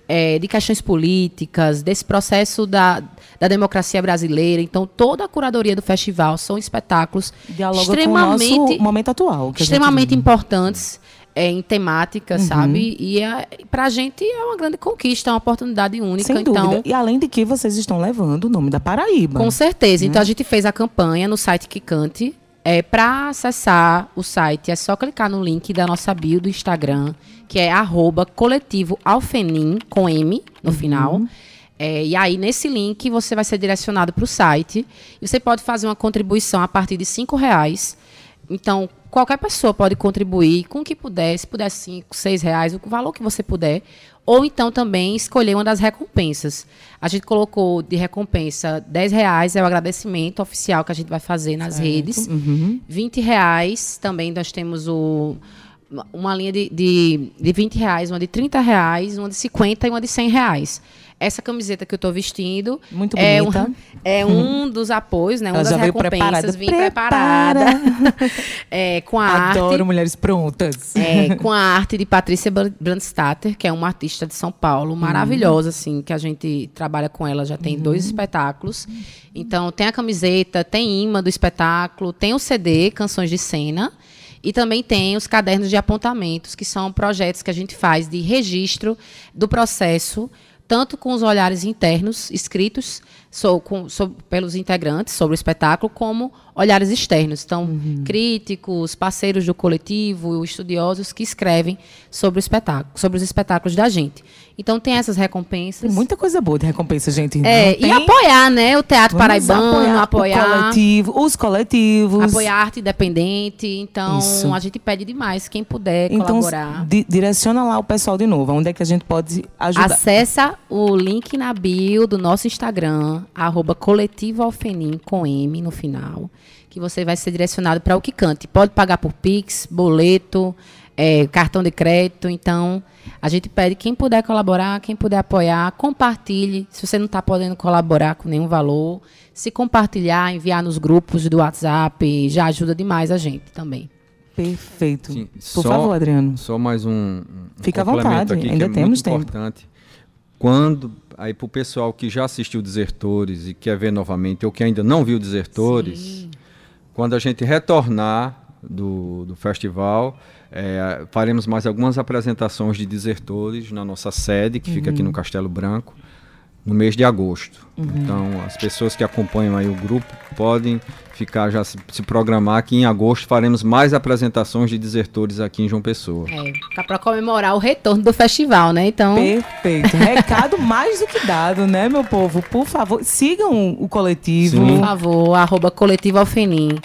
é, de questões políticas, desse processo da, da democracia brasileira. Então, toda a curadoria do festival são espetáculos Dialoga extremamente momento atual. a extremamente vive. importantes é, em temática, Uhum. sabe? E é, pra gente é uma grande conquista, é uma oportunidade única. Sem dúvida. então, E além de que vocês estão levando o nome da Paraíba. com certeza. Né? Então a gente fez a campanha no site Kikante. É, para acessar o site, é só clicar no link da nossa bio do Instagram, que é arroba coletivo Alfenim, com M no final. É, e aí, nesse link, você vai ser direcionado para o site. E você pode fazer uma contribuição a partir de R$ reais. Então, qualquer pessoa pode contribuir com o que puder, se puder cinco, seis reais, o valor que você puder. Ou então também escolher uma das recompensas. A gente colocou de recompensa 10 reais, é o agradecimento oficial que a gente vai fazer nas redes. Uhum. 20 reais, também nós temos o, uma linha de, de, de 20 reais, uma de 30 reais, uma de 50 e uma de 100 reais. Essa camiseta que eu estou vestindo Muito é, bonita. um, é um dos apoios, né? Uma das recompensas. preparada. Vim Prepara. preparada. É, com a Adoro arte. mulheres prontas. É, com a arte de Patrícia Bran- Brandstatter, que é uma artista de São Paulo, maravilhosa, assim, que a gente trabalha com ela, já tem dois espetáculos. Então, tem a camiseta, tem imã do espetáculo, tem o CD, Canções de Cena, e também tem os cadernos de apontamentos, que são projetos que a gente faz de registro do processo, tanto com os olhares internos escritos so- com- so- pelos integrantes sobre o espetáculo, como olhares externos. Então, críticos, parceiros do coletivo, estudiosos que escrevem sobre o espetáculo, sobre os espetáculos da gente. Então, tem essas recompensas. Tem muita coisa boa de recompensa, gente. É, Não e tem? apoiar, né? O Teatro Vamos Paraibano, apoiar, o coletivo, os coletivos. apoiar a arte independente. Então, Isso. a gente pede demais quem puder Então, colaborar. di- direciona lá o pessoal de novo. Onde é que a gente pode ajudar? Acessa o link na bio do nosso Instagram, arroba coletivo Alfenim, com M no final, que você vai ser direcionado para o que cante. Pode pagar por Pix, boleto, é, cartão de crédito. Então, a gente pede quem puder colaborar, quem puder apoiar, compartilhe. Se você não está podendo colaborar com nenhum valor, se compartilhar, enviar nos grupos do WhatsApp, já ajuda demais a gente também. Perfeito. Sim, Por só- favor, Adriano. Só mais um, um Fica à vontade, aqui, ainda que é temos muito tempo. importante. Quando, aí para o pessoal que já assistiu Desertores e quer ver novamente, ou que ainda não viu Desertores, quando a gente retornar do, do festival, é, faremos mais algumas apresentações de Desertores na nossa sede, que fica aqui Uhum. no Castelo Branco, no mês de agosto. Então, as pessoas que acompanham aí o grupo podem ficar já se, se programar que em agosto faremos mais apresentações de desertores aqui em João Pessoa. É, para comemorar o retorno do festival, né? Então, Perfeito. Recado mais do que dado, né, meu povo? Por favor, sigam o coletivo. Sim. por favor, arroba coletivo Alfenim.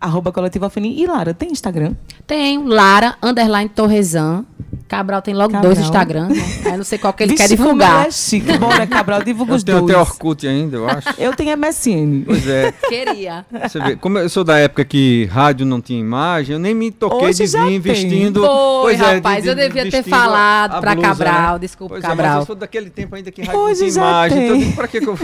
Arroba coletivo Alfenim. E Lara, tem Instagram? Tem Lara, underline Torresan. Cabral tem logo Cabral. dois Instagram, né? Aí não sei qual que ele Vixe, quer divulgar. É chique. Bora, Cabral, divulga Eu os tenho dois. até Orkut ainda, eu acho. Eu tenho MSN. Pois é. Queria. Você vê, como eu sou da época que rádio não tinha imagem, eu nem me toquei Hoje de vir tem. vestindo. Foi, pois é, de- rapaz, de- eu devia ter falado a pra blusa, Cabral, né? desculpa, pois É, Cabral. mas eu sou daquele tempo ainda que rádio Hoje não tinha imagem. tem. Então, eu digo, pra que eu.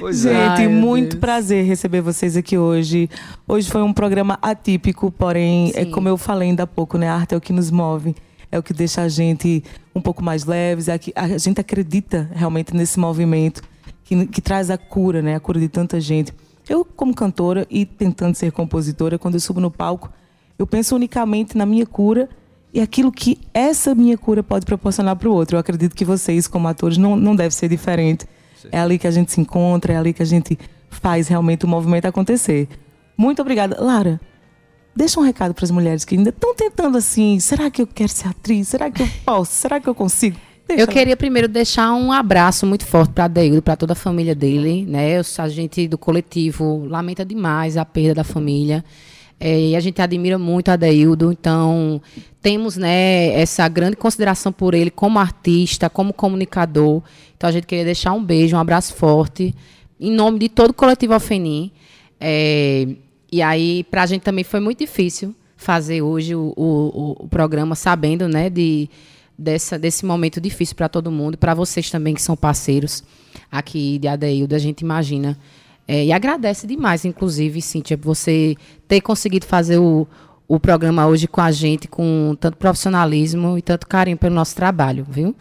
Pois é. Gente, muito Deus. prazer receber vocês aqui hoje. Hoje foi um programa atípico, porém, é Sim. como eu falei ainda há pouco, né? A arte é o que nos move, é o que deixa a gente um pouco mais leves. É que a gente acredita realmente nesse movimento que, que traz a cura, né? A cura de tanta gente. Eu, como cantora e tentando ser compositora, quando eu subo no palco, eu penso unicamente na minha cura e aquilo que essa minha cura pode proporcionar para o outro. Eu acredito que vocês, como atores, não, não deve ser diferente. É ali que a gente se encontra, é ali que a gente faz realmente o movimento acontecer. Muito obrigada. Lara, deixa um recado para as mulheres que ainda estão tentando assim: será que eu quero ser atriz? Será que eu posso? Será que eu consigo? Deixa Eu lá. queria primeiro deixar um abraço muito forte para Adeildo, para toda a família dele, né? A gente do coletivo lamenta demais a perda da família. É, e a gente admira muito a Adeildo, então temos né, essa grande consideração por ele como artista, como comunicador. Então a gente queria deixar um beijo, um abraço forte, em nome de todo o coletivo Alfenim. É, e aí, para a gente também foi muito difícil fazer hoje o, o, o programa sabendo, né, de, dessa, desse momento difícil para todo mundo, para vocês também que são parceiros aqui de Adeildo, a gente imagina. É, e agradece demais, inclusive, Cíntia, você ter conseguido fazer o, o programa hoje com a gente, com tanto profissionalismo e tanto carinho pelo nosso trabalho, viu?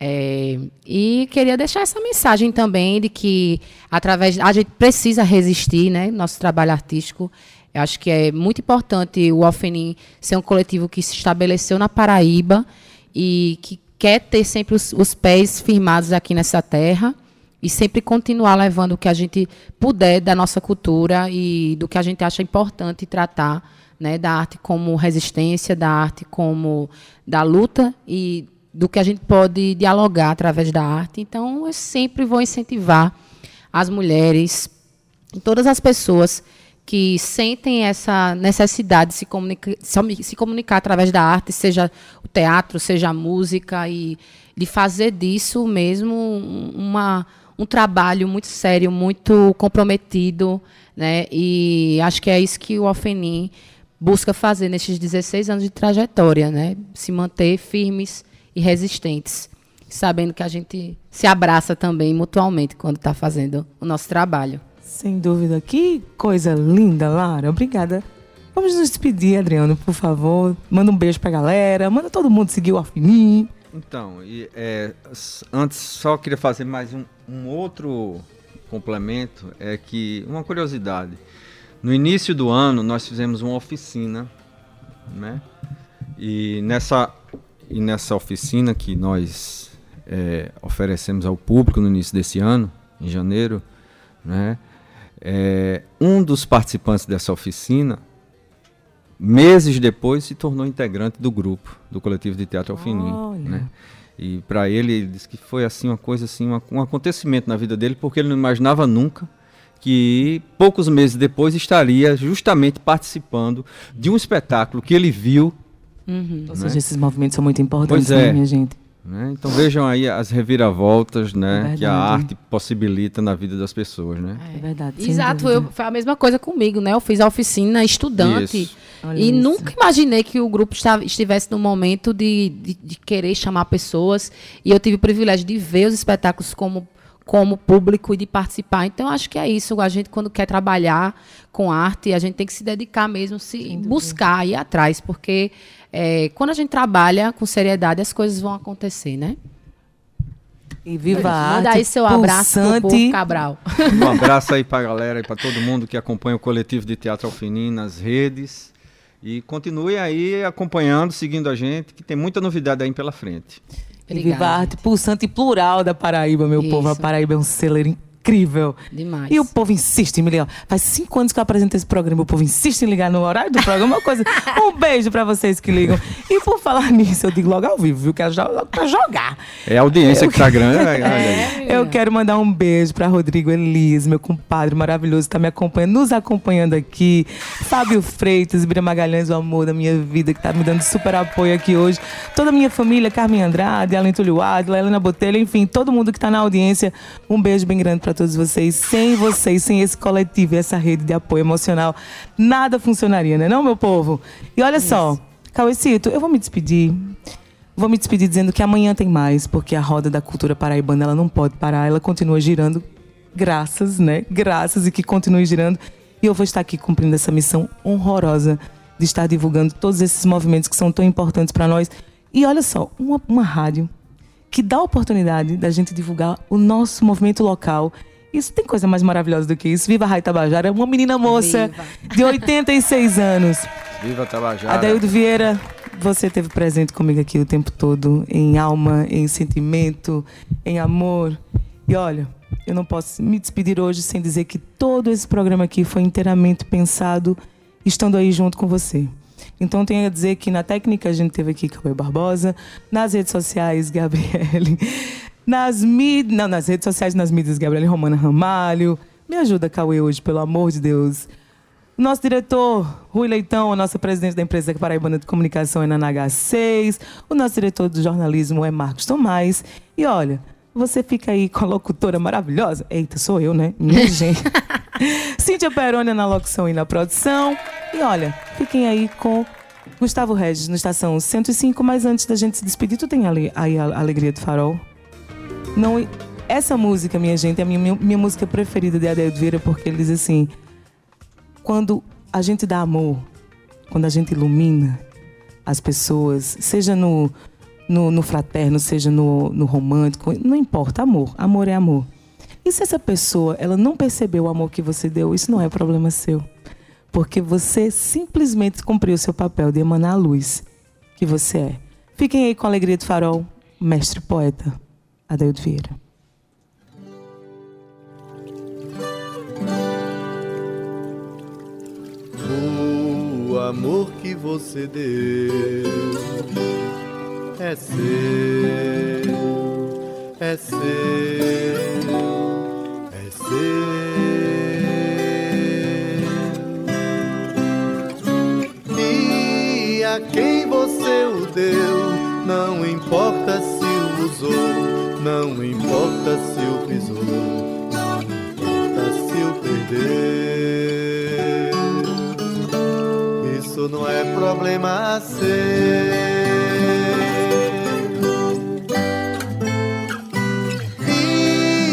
É, e queria deixar essa mensagem também de que através a gente precisa resistir, né? Nosso trabalho artístico. Eu acho que é muito importante o Alfenim ser um coletivo que se estabeleceu na Paraíba e que quer ter sempre os, os pés firmados aqui nessa terra e sempre continuar levando o que a gente puder da nossa cultura e do que a gente acha importante tratar, né, da arte como resistência, da arte como da luta e do que a gente pode dialogar através da arte. Então, eu sempre vou incentivar as mulheres e todas as pessoas que sentem essa necessidade de se, comunica, se comunicar através da arte, seja o teatro, seja a música, e de fazer disso mesmo uma, um trabalho muito sério, muito comprometido. Né? E acho que é isso que o Alfenim busca fazer nesses 16 anos de trajetória, né? se manter firmes e resistentes, sabendo que a gente se abraça também mutualmente quando está fazendo o nosso trabalho. Sem dúvida. Que coisa linda, Lara. Obrigada. Vamos nos despedir, Adriano, por favor. Manda um beijo pra galera. Manda todo mundo seguir o Alfinim. Então, e, é, antes só queria fazer mais um, um outro complemento. É que, uma curiosidade. No início do ano, nós fizemos uma oficina, né? E nessa e nessa oficina que nós é, oferecemos ao público no início desse ano, em janeiro, né, é, um dos participantes dessa oficina, meses depois, se tornou integrante do grupo, do coletivo de teatro Alfinim. Né? E para ele, ele disse que foi assim uma coisa assim, uma, um acontecimento na vida dele, porque ele não imaginava nunca que poucos meses depois estaria justamente participando de um espetáculo que ele viu Uhum. Ou seja, né? esses movimentos são muito importantes, né, é. minha gente? Né? Então vejam aí as reviravoltas né, é que a arte possibilita na vida das pessoas. Né? É, verdade. Exato, eu, foi a mesma coisa comigo. Né? Eu fiz a oficina estudante e isso. nunca imaginei que o grupo estava, estivesse no momento de, de, de, querer chamar pessoas. E eu tive o privilégio de ver os espetáculos como como público e de participar. Então, acho que é isso. A gente, quando quer trabalhar com arte, a gente tem que se dedicar mesmo, se buscar, ir atrás, porque é, quando a gente trabalha com seriedade, as coisas vão acontecer, né? E viva a arte. Manda aí seu abraço pro povo Cabral. Um abraço aí para a galera e para todo mundo que acompanha o coletivo de Teatro Alfinim nas redes. E continue aí acompanhando, seguindo a gente, que tem muita novidade aí pela frente. Obrigada, Viva a arte pulsante e plural da Paraíba, meu Isso. povo. A Paraíba é um celeiro incrível. Demais. E o povo insiste em me ligar. Faz cinco anos que eu apresento esse programa, o povo insiste em ligar no horário do programa. Uma coisa. Um beijo pra vocês que ligam. E por falar nisso, eu digo logo ao vivo, viu? Quero logo pra jogar. É a audiência eu... que tá grande. É, eu quero mandar um beijo pra Rodrigo Elis, meu compadre maravilhoso, tá me acompanhando, nos acompanhando aqui. Fábio Freitas, Bira Magalhães, o amor da minha vida, que tá me dando super apoio aqui hoje. Toda a minha família, Carmen Andrade, Além Tulio Adla, Helena Botelho, enfim, todo mundo que tá na audiência. Um beijo bem grande pra todos vocês. Sem vocês, sem esse coletivo e essa rede de apoio emocional, nada funcionaria, né, não, meu povo? E olha Isso. só, Cauecito, eu vou me despedir. Vou me despedir dizendo que amanhã tem mais, porque a roda da cultura paraibana ela não pode parar, ela continua girando. Graças, né? Graças e que continue girando. E eu vou estar aqui cumprindo essa missão honrorosa de estar divulgando todos esses movimentos que são tão importantes para nós. E olha só, uma, uma rádio que dá a oportunidade da gente divulgar o nosso movimento local isso tem coisa mais maravilhosa do que isso. Viva Rai Tabajara, uma menina moça Viva. de 86 anos. Viva Tabajara. Adaildo Vieira, você esteve presente comigo aqui o tempo todo, em alma, em sentimento, em amor. E olha, eu não posso me despedir hoje sem dizer que todo esse programa aqui foi inteiramente pensado estando aí junto com você. Então tenho a dizer que na técnica a gente teve aqui Cauê Barbosa, nas redes sociais Gabriele, nas mídias, não, nas redes sociais, nas mídias, Gabriele Romana Ramalho. Me ajuda, Cauê, hoje, pelo amor de Deus. Nosso diretor, Rui Leitão, a nossa presidente da empresa Paraibana de Comunicação é na NH6. O nosso diretor de jornalismo é Marcos Tomás. E olha, você fica aí com a locutora maravilhosa. Eita, sou eu, né? Minha gente. Cíntia Perônia na locução e na produção. E olha, fiquem aí com Gustavo Regis, no Estação 105, mas antes da gente se despedir, tu tem ali, aí a Alegria do Farol? Não, essa música, minha gente, é a minha, minha, música preferida de Adeildo Vieira, porque ele diz assim, quando a gente dá amor, quando a gente ilumina as pessoas, seja no, no, no fraterno, seja no, no romântico, não importa, amor, amor é amor. E se essa pessoa ela não percebeu o amor que você deu, isso não é problema seu porque você simplesmente cumpriu o seu papel de emanar a luz que você é. Fiquem aí com a alegria do farol, mestre poeta Adeildo Vieira. O amor que você deu é seu, é seu, é seu. Quem você o deu. Não importa se o usou, não importa se o pisou, não importa se o perdeu. Isso não é problema seu.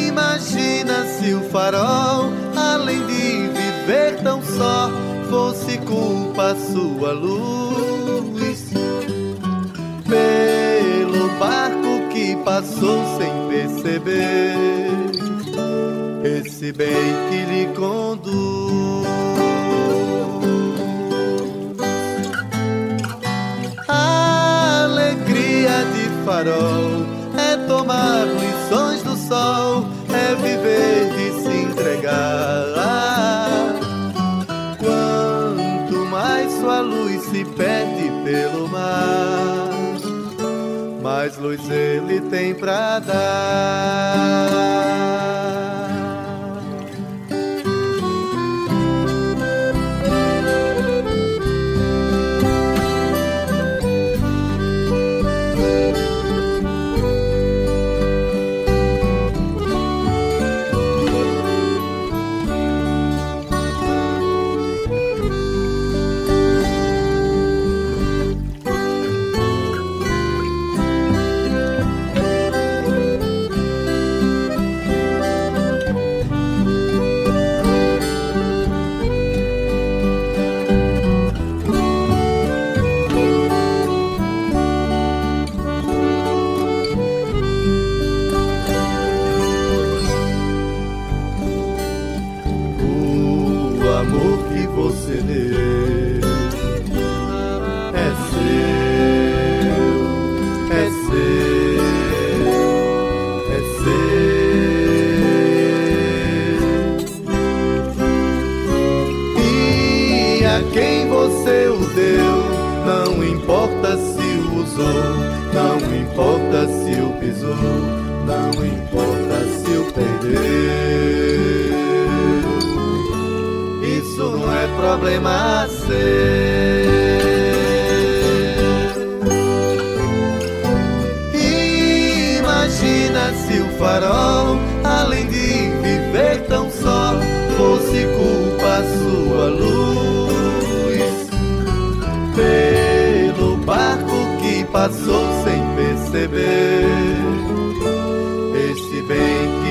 Imagina se o farol, além de viver tão só, fosse culpa sua luz barco que passou sem perceber esse bem que lhe conduz. A alegria de farol é tomar lições do sol, luz ele tem pra dar. problema ser. Imagina se o farol, além de viver tão só, fosse culpa sua luz. Pelo barco que passou sem perceber, este bem que